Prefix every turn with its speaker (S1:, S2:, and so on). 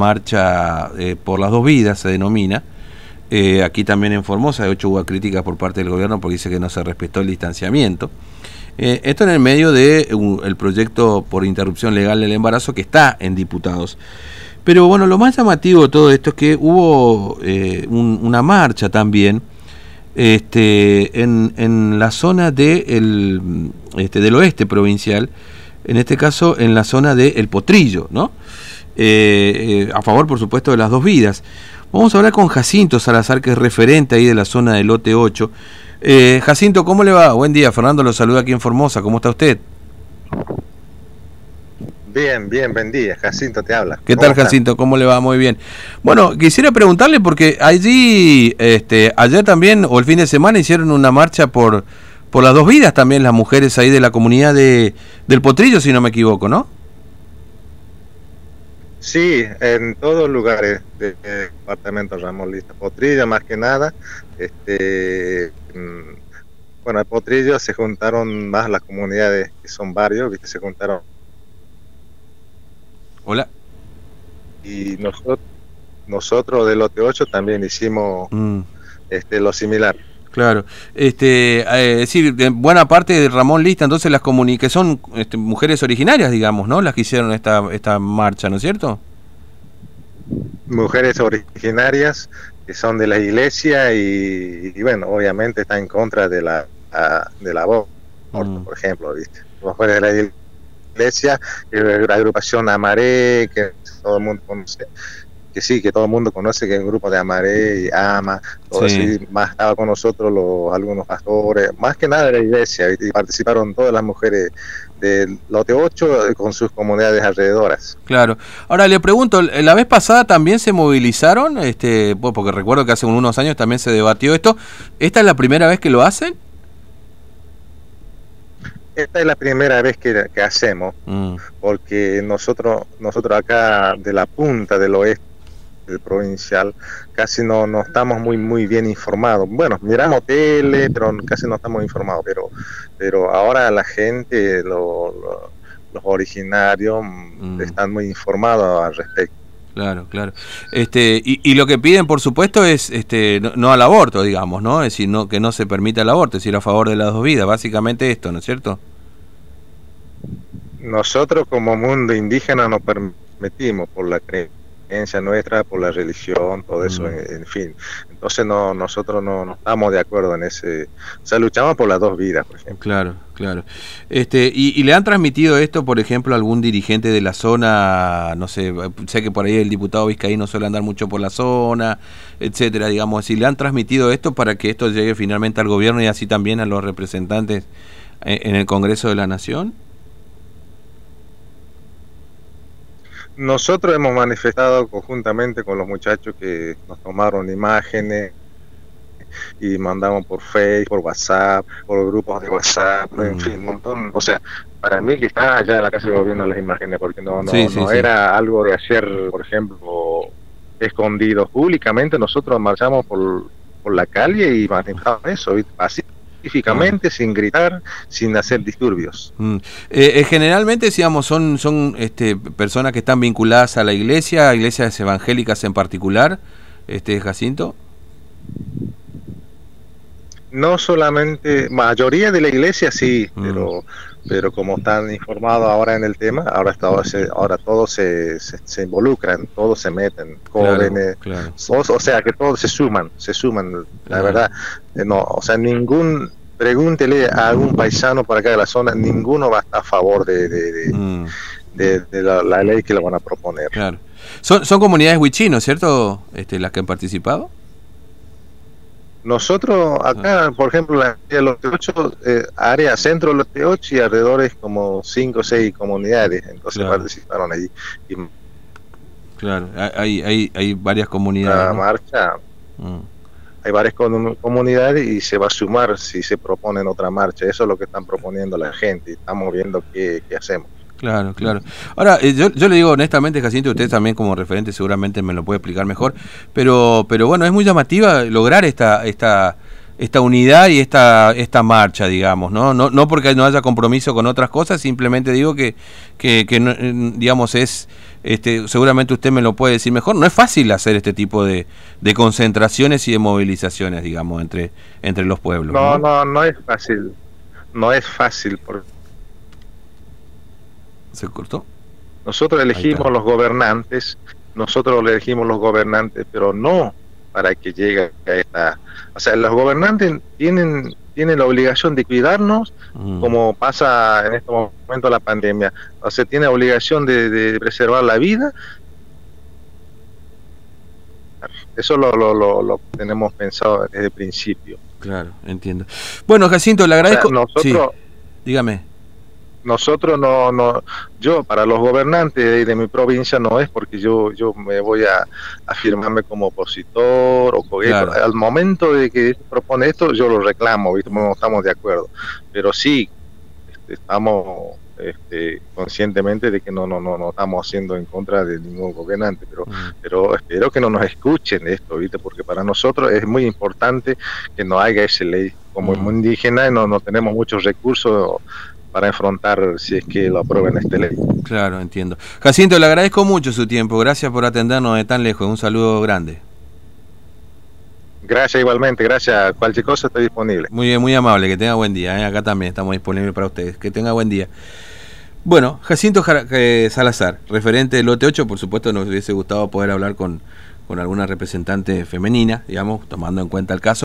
S1: marcha eh, por las dos vidas, se denomina. Eh, aquí también en Formosa, de hecho hubo críticas por parte del gobierno porque dice que no se respetó el distanciamiento. Eh, esto en el medio del de, el proyecto por interrupción legal del embarazo que está en diputados. Pero bueno, lo más llamativo de todo esto es que hubo un, una marcha también este, en, en la zona de el, este, del oeste provincial, en este caso en la zona de El Potrillo, ¿no? Eh, eh, a favor, por supuesto, de las dos vidas. Vamos a hablar con Jacinto Salazar, que es referente ahí de la zona del lote 8. Eh, Jacinto, ¿cómo le va? Buen día, Fernando lo saluda aquí en Formosa, ¿cómo está usted?
S2: Bien, bien, buen día, Jacinto te habla.
S1: ¿Qué tal, Jacinto? ¿Cómo le va? Muy bien. Bueno, quisiera preguntarle porque allí, este, ayer también, o el fin de semana, hicieron una marcha por, por las dos vidas también, las mujeres ahí de la comunidad de, del Potrillo, si no me equivoco, ¿no?
S2: Sí, en todos lugares del departamento Ramón Lista. Potrilla más que nada. Este, mm, bueno, en Potrillo se juntaron más las comunidades, que son varios, ¿viste? se juntaron.
S1: Hola.
S2: Y nosotros, nosotros del Lote 8 también hicimos mm. este, lo similar.
S1: Claro, este, eh, es decir, buena parte de Ramón Lista, entonces las que son este, mujeres originarias, digamos, ¿no? Las que hicieron esta, esta marcha, ¿no es cierto?
S2: Mujeres originarias que son de la iglesia y, bueno, obviamente está en contra de la, de la voz, mm. por ejemplo, ¿viste? Mujeres de la iglesia, la agrupación Amaré, que todo el mundo conoce, que sí, que todo el mundo conoce que es un grupo de Amaré y Ama, todo más estaba con nosotros los, algunos pastores, más que nada de la iglesia, y participaron todas las mujeres del lote 8 con sus comunidades alrededoras.
S1: Claro. Ahora le pregunto, la vez pasada también se movilizaron, este, porque recuerdo que hace unos años también se debatió esto. ¿Esta es la primera vez que lo hacen?
S2: Esta es la primera vez que, hacemos, mm. porque nosotros, nosotros acá de la punta del oeste el provincial, casi no, no estamos muy muy bien informados. Bueno, miramos tele, pero casi no estamos informados, pero, pero ahora la gente, los originarios, mm, están muy informados al respecto.
S1: Claro, claro. Este, y, y, lo que piden, por supuesto, es este, no, al aborto, digamos, ¿no? Es decir, no, que no se permita el aborto, es decir, a favor de las dos vidas, básicamente esto, ¿no es cierto?
S2: Nosotros como mundo indígena nos permitimos por la creencia nuestra, por la religión, todo eso, mm. en, fin. Entonces no, nosotros no, no, estamos de acuerdo en ese... O sea, luchamos por las dos vidas, por ejemplo.
S1: Claro, claro. Este, y, le han transmitido esto, por ejemplo, a algún dirigente de la zona? No sé, sé que por ahí el diputado Vizcaíno suele andar mucho por la zona, etcétera, digamos. Si le han transmitido esto para que esto llegue finalmente al gobierno y así también a los representantes eh, en el Congreso de la Nación?
S2: Nosotros hemos manifestado conjuntamente con los muchachos que nos tomaron imágenes y mandamos por Facebook, por WhatsApp, por grupos de WhatsApp, en mm. fin, un montón. O sea, para mí que está allá en la casa gobierno las imágenes, porque no, no, no era algo de hacer, por ejemplo, escondido públicamente. Nosotros marchamos por, por la calle y manifestamos eso, así pacíficamente, sin gritar, sin hacer disturbios.
S1: Mm. Eh, eh, generalmente, digamos, son, son este, personas que están vinculadas a la iglesia, iglesias evangélicas en particular, este Jacinto.
S2: No solamente, mayoría de la iglesia sí, mm. pero pero como están informados ahora en el tema, ahora se, ahora todos se, se, involucran, todos se meten, jóvenes, o sea que todos se suman, se suman, la verdad, eh, no, o sea ningún pregúntele a algún paisano por acá de la zona, ninguno va a estar a favor de, de, mm. la, ley que le van a proponer.
S1: Claro. Son, son comunidades huichinos, ¿cierto? Este, las que han participado.
S2: Nosotros acá, por ejemplo, en la Lote 8, eh, área centro de Lote 8 y alrededor como 5 o 6 comunidades, entonces participaron allí.
S1: claro, hay, hay, hay varias comunidades.
S2: La marcha. Mm hay varias comunidades y se va a sumar si se proponen otra marcha. Eso es lo que están proponiendo la gente y estamos viendo qué, hacemos.
S1: Claro, claro. Ahora, eh, yo, yo, le digo honestamente, Jacinto, usted también como referente seguramente me lo puede explicar mejor, pero, pero bueno, es muy llamativa lograr esta, esta, esta unidad y esta, esta marcha, digamos, ¿no? No, no porque no haya compromiso con otras cosas, simplemente digo que, que, que digamos, es este, seguramente usted me lo puede decir mejor, no es fácil hacer este tipo de, concentraciones y de movilizaciones, digamos, entre, entre los pueblos.
S2: No, no, no, es fácil, no es fácil. Por...
S1: ¿Se cortó?
S2: Nosotros elegimos los gobernantes, nosotros elegimos los gobernantes, pero no para que llegue a esta... O sea, los gobernantes tienen tiene la obligación de cuidarnos, mm. como pasa en este momento la pandemia. O sea, tiene obligación de, preservar la vida. Eso lo, lo, lo, tenemos pensado desde el principio.
S1: Claro, entiendo. Bueno, Jacinto, le agradezco. nosotros, dígame
S2: nosotros no, no, yo para los gobernantes de, mi provincia no es porque yo, yo me voy a afirmarme como opositor o al momento de que propone esto yo lo reclamo, ¿viste? no estamos de acuerdo, pero sí este, estamos este, conscientemente de que no, no, no, no estamos haciendo en contra de ningún gobernante, pero, pero espero que no nos escuchen esto, ¿viste? porque para nosotros es muy importante que no haya esa ley. Como indígena no, no tenemos muchos recursos para enfrentar si es que lo aprueben este ley.
S1: Claro, entiendo. Jacinto, le agradezco mucho su tiempo. Gracias por atendernos de tan lejos. Un saludo grande.
S2: Gracias igualmente, gracias. Cualquier cosa está disponible.
S1: Muy bien, muy amable. Que tenga buen día. ¿eh? Acá también estamos disponibles para ustedes. Que tenga buen día. Bueno, Jacinto eh, Salazar, referente del lote 8, por supuesto nos hubiese gustado poder hablar con, con alguna representante femenina, digamos, tomando en cuenta el caso.